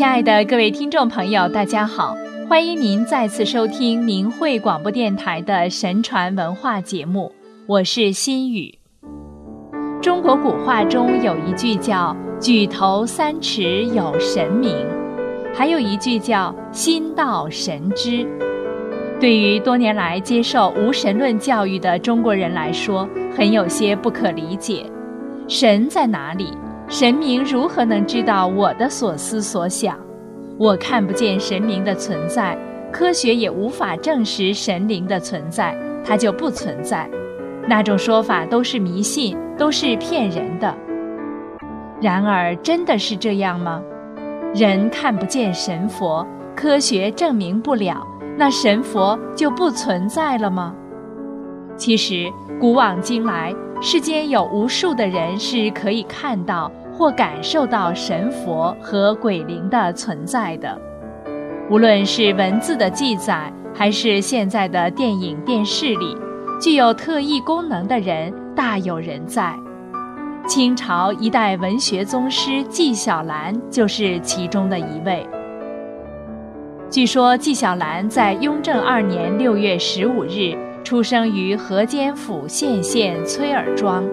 亲爱的各位听众朋友，大家好，欢迎您再次收听明慧广播电台的神传文化节目，我是心雨。中国古话中有一句叫“举头三尺有神明”，还有一句叫“心到神知”。对于多年来接受无神论教育的中国人来说，很有些不可理解：神在哪里？神明如何能知道我的所思所想？我看不见神明的存在，科学也无法证实神灵的存在，它就不存在。那种说法都是迷信，都是骗人的。然而，真的是这样吗？人看不见神佛，科学证明不了，那神佛就不存在了吗？其实，古往今来，世间有无数的人是可以看到。或感受到神佛和鬼灵的存在的，无论是文字的记载，还是现在的电影、电视里，具有特异功能的人大有人在。清朝一代文学宗师纪晓岚就是其中的一位。据说纪晓岚在雍正二年六月十五日出生于河间府献县崔尔庄，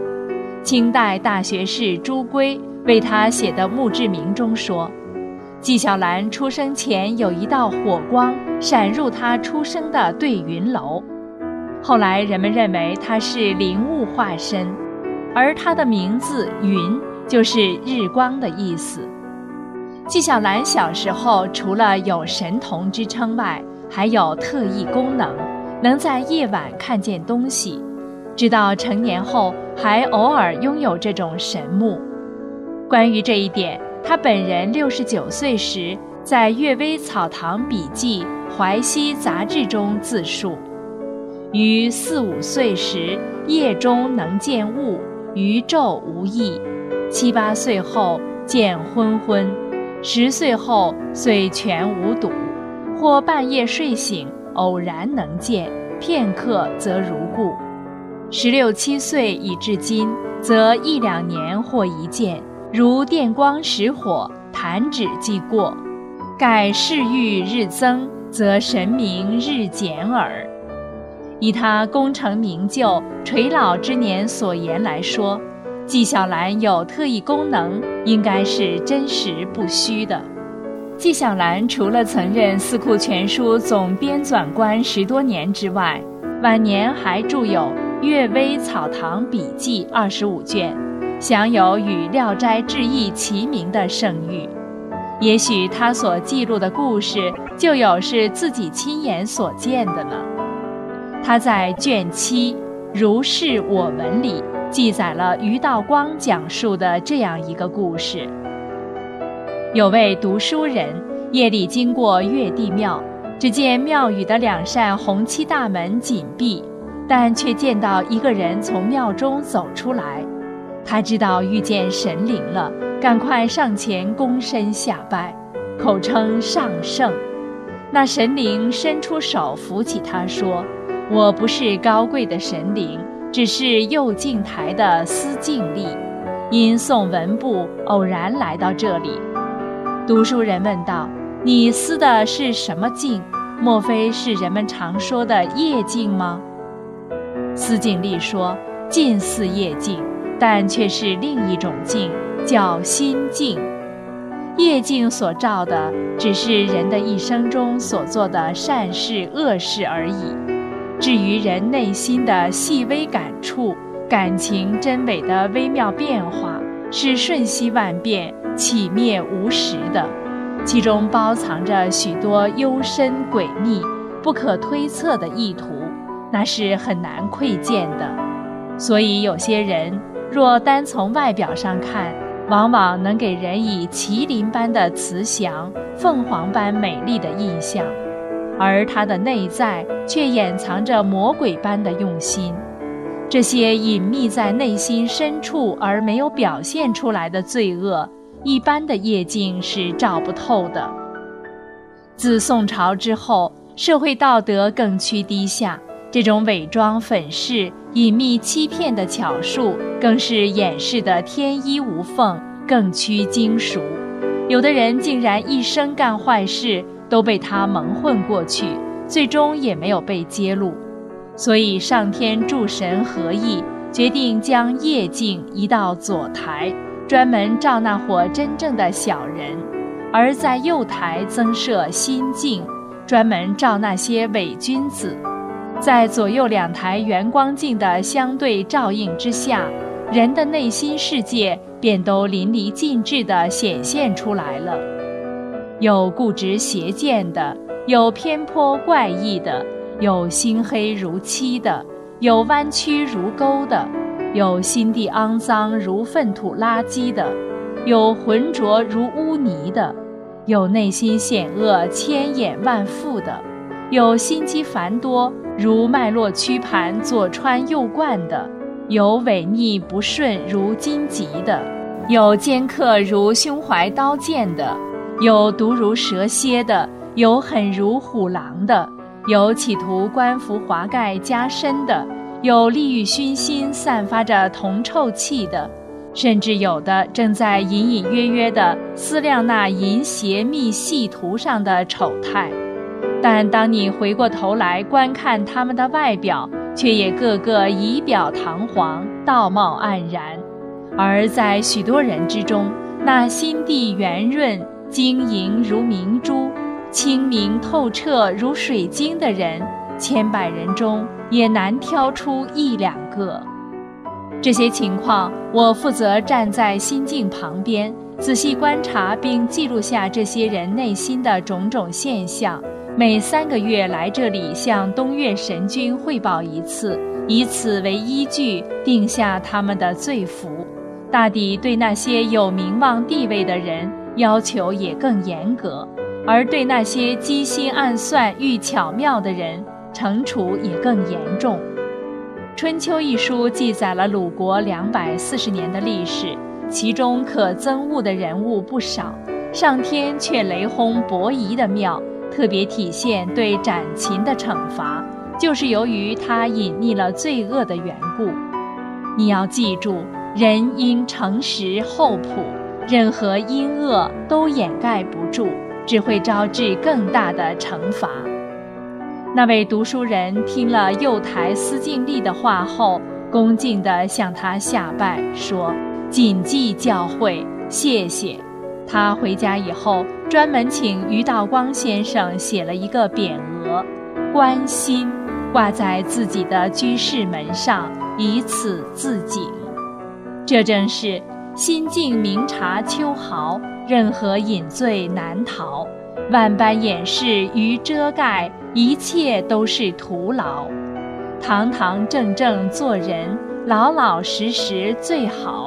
清代大学士朱圭。为他写的墓志铭中说，纪晓岚出生前有一道火光闪入他出生的对云楼，后来人们认为他是灵物化身，而他的名字“云”就是日光的意思。纪晓岚小时候除了有神童之称外，还有特异功能，能在夜晚看见东西，直到成年后还偶尔拥有这种神目。关于这一点，他本人六十九岁时，在《阅微草堂笔记·淮西杂志》中自述：于四五岁时，夜中能见物，于昼无异；七八岁后见昏昏，十岁后遂全无睹，或半夜睡醒，偶然能见，片刻则如故；十六七岁以至今，则一两年或一见。如电光石火，弹指即过。盖世欲日增，则神明日减耳。以他功成名就、垂老之年所言来说，纪晓岚有特异功能，应该是真实不虚的。纪晓岚除了曾任《四库全书》总编纂官十多年之外，晚年还著有《阅微草堂笔记》二十五卷。享有与《聊斋志异》齐名的盛誉，也许他所记录的故事就有是自己亲眼所见的呢。他在卷七《如是我闻》里记载了于道光讲述的这样一个故事：有位读书人夜里经过月帝庙，只见庙宇的两扇红漆大门紧闭，但却见到一个人从庙中走出来。他知道遇见神灵了，赶快上前躬身下拜，口称上圣。那神灵伸出手扶起他，说：“我不是高贵的神灵，只是右镜台的司净吏，因送文部偶然来到这里。”读书人问道：“你司的是什么镜？莫非是人们常说的夜镜吗？”司净吏说：“近似夜镜。”但却是另一种镜，叫心镜。夜镜所照的，只是人的一生中所做的善事恶事而已。至于人内心的细微感触、感情真伪的微妙变化，是瞬息万变、起灭无时的，其中包藏着许多幽深诡秘、不可推测的意图，那是很难窥见的。所以有些人。若单从外表上看，往往能给人以麒麟般的慈祥、凤凰般美丽的印象，而它的内在却掩藏着魔鬼般的用心。这些隐秘在内心深处而没有表现出来的罪恶，一般的夜镜是照不透的。自宋朝之后，社会道德更趋低下。这种伪装、粉饰、隐秘、欺骗的巧术，更是掩饰得天衣无缝，更趋精熟。有的人竟然一生干坏事，都被他蒙混过去，最终也没有被揭露。所以上天诸神合意，决定将夜镜移到左台，专门照那伙真正的小人；而在右台增设心镜，专门照那些伪君子。在左右两台圆光镜的相对照应之下，人的内心世界便都淋漓尽致地显现出来了。有固执邪见的，有偏颇怪异的，有心黑如漆的，有弯曲如沟的，有心地肮脏如粪土垃圾的，有浑浊如污泥的，有内心险恶千眼万复的，有心机繁多。如脉络曲盘左穿右贯的，有违逆不顺如荆棘的，有尖刻如胸怀刀剑的，有毒如蛇蝎的，有狠如虎狼的，有企图官服华盖加身的，有利欲熏心散发着铜臭气的，甚至有的正在隐隐约约地思量那淫邪密细图上的丑态。但当你回过头来观看他们的外表，却也个个仪表堂皇、道貌岸然；而在许多人之中，那心地圆润、晶莹如明珠、清明透彻如水晶的人，千百人中也难挑出一两个。这些情况，我负责站在心境旁边，仔细观察并记录下这些人内心的种种现象。每三个月来这里向东岳神君汇报一次，以此为依据定下他们的罪福。大抵对那些有名望地位的人要求也更严格，而对那些机心暗算欲巧妙的人，惩处也更严重。《春秋》一书记载了鲁国两百四十年的历史，其中可憎恶的人物不少，上天却雷轰伯夷的庙。特别体现对斩禽的惩罚，就是由于他隐匿了罪恶的缘故。你要记住，人应诚实厚朴，任何阴恶都掩盖不住，只会招致更大的惩罚。那位读书人听了幼台司敬力的话后，恭敬地向他下拜，说：“谨记教诲，谢谢。”他回家以后，专门请于道光先生写了一个匾额“关心”，挂在自己的居室门上，以此自警。这正是心境明察秋毫，任何隐罪难逃；万般掩饰与遮盖，一切都是徒劳。堂堂正正做人，老老实实最好。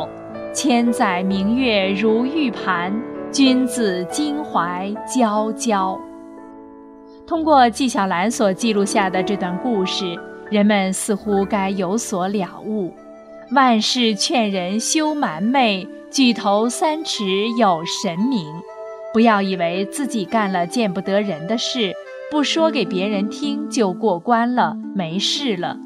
千载明月如玉盘，君子襟怀娇娇。通过纪晓岚所记录下的这段故事，人们似乎该有所了悟：万事劝人休瞒昧，举头三尺有神明。不要以为自己干了见不得人的事，不说给别人听就过关了，没事了。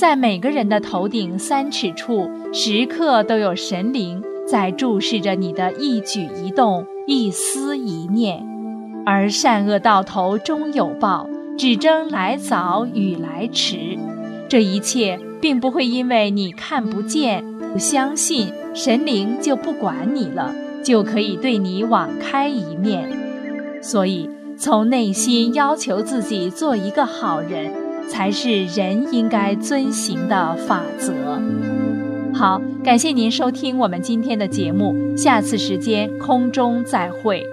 在每个人的头顶三尺处，时刻都有神灵在注视着你的一举一动、一思一念。而善恶到头终有报，只争来早与来迟。这一切并不会因为你看不见、不相信神灵就不管你了，就可以对你网开一面。所以，从内心要求自己做一个好人。才是人应该遵行的法则。好，感谢您收听我们今天的节目，下次时间空中再会。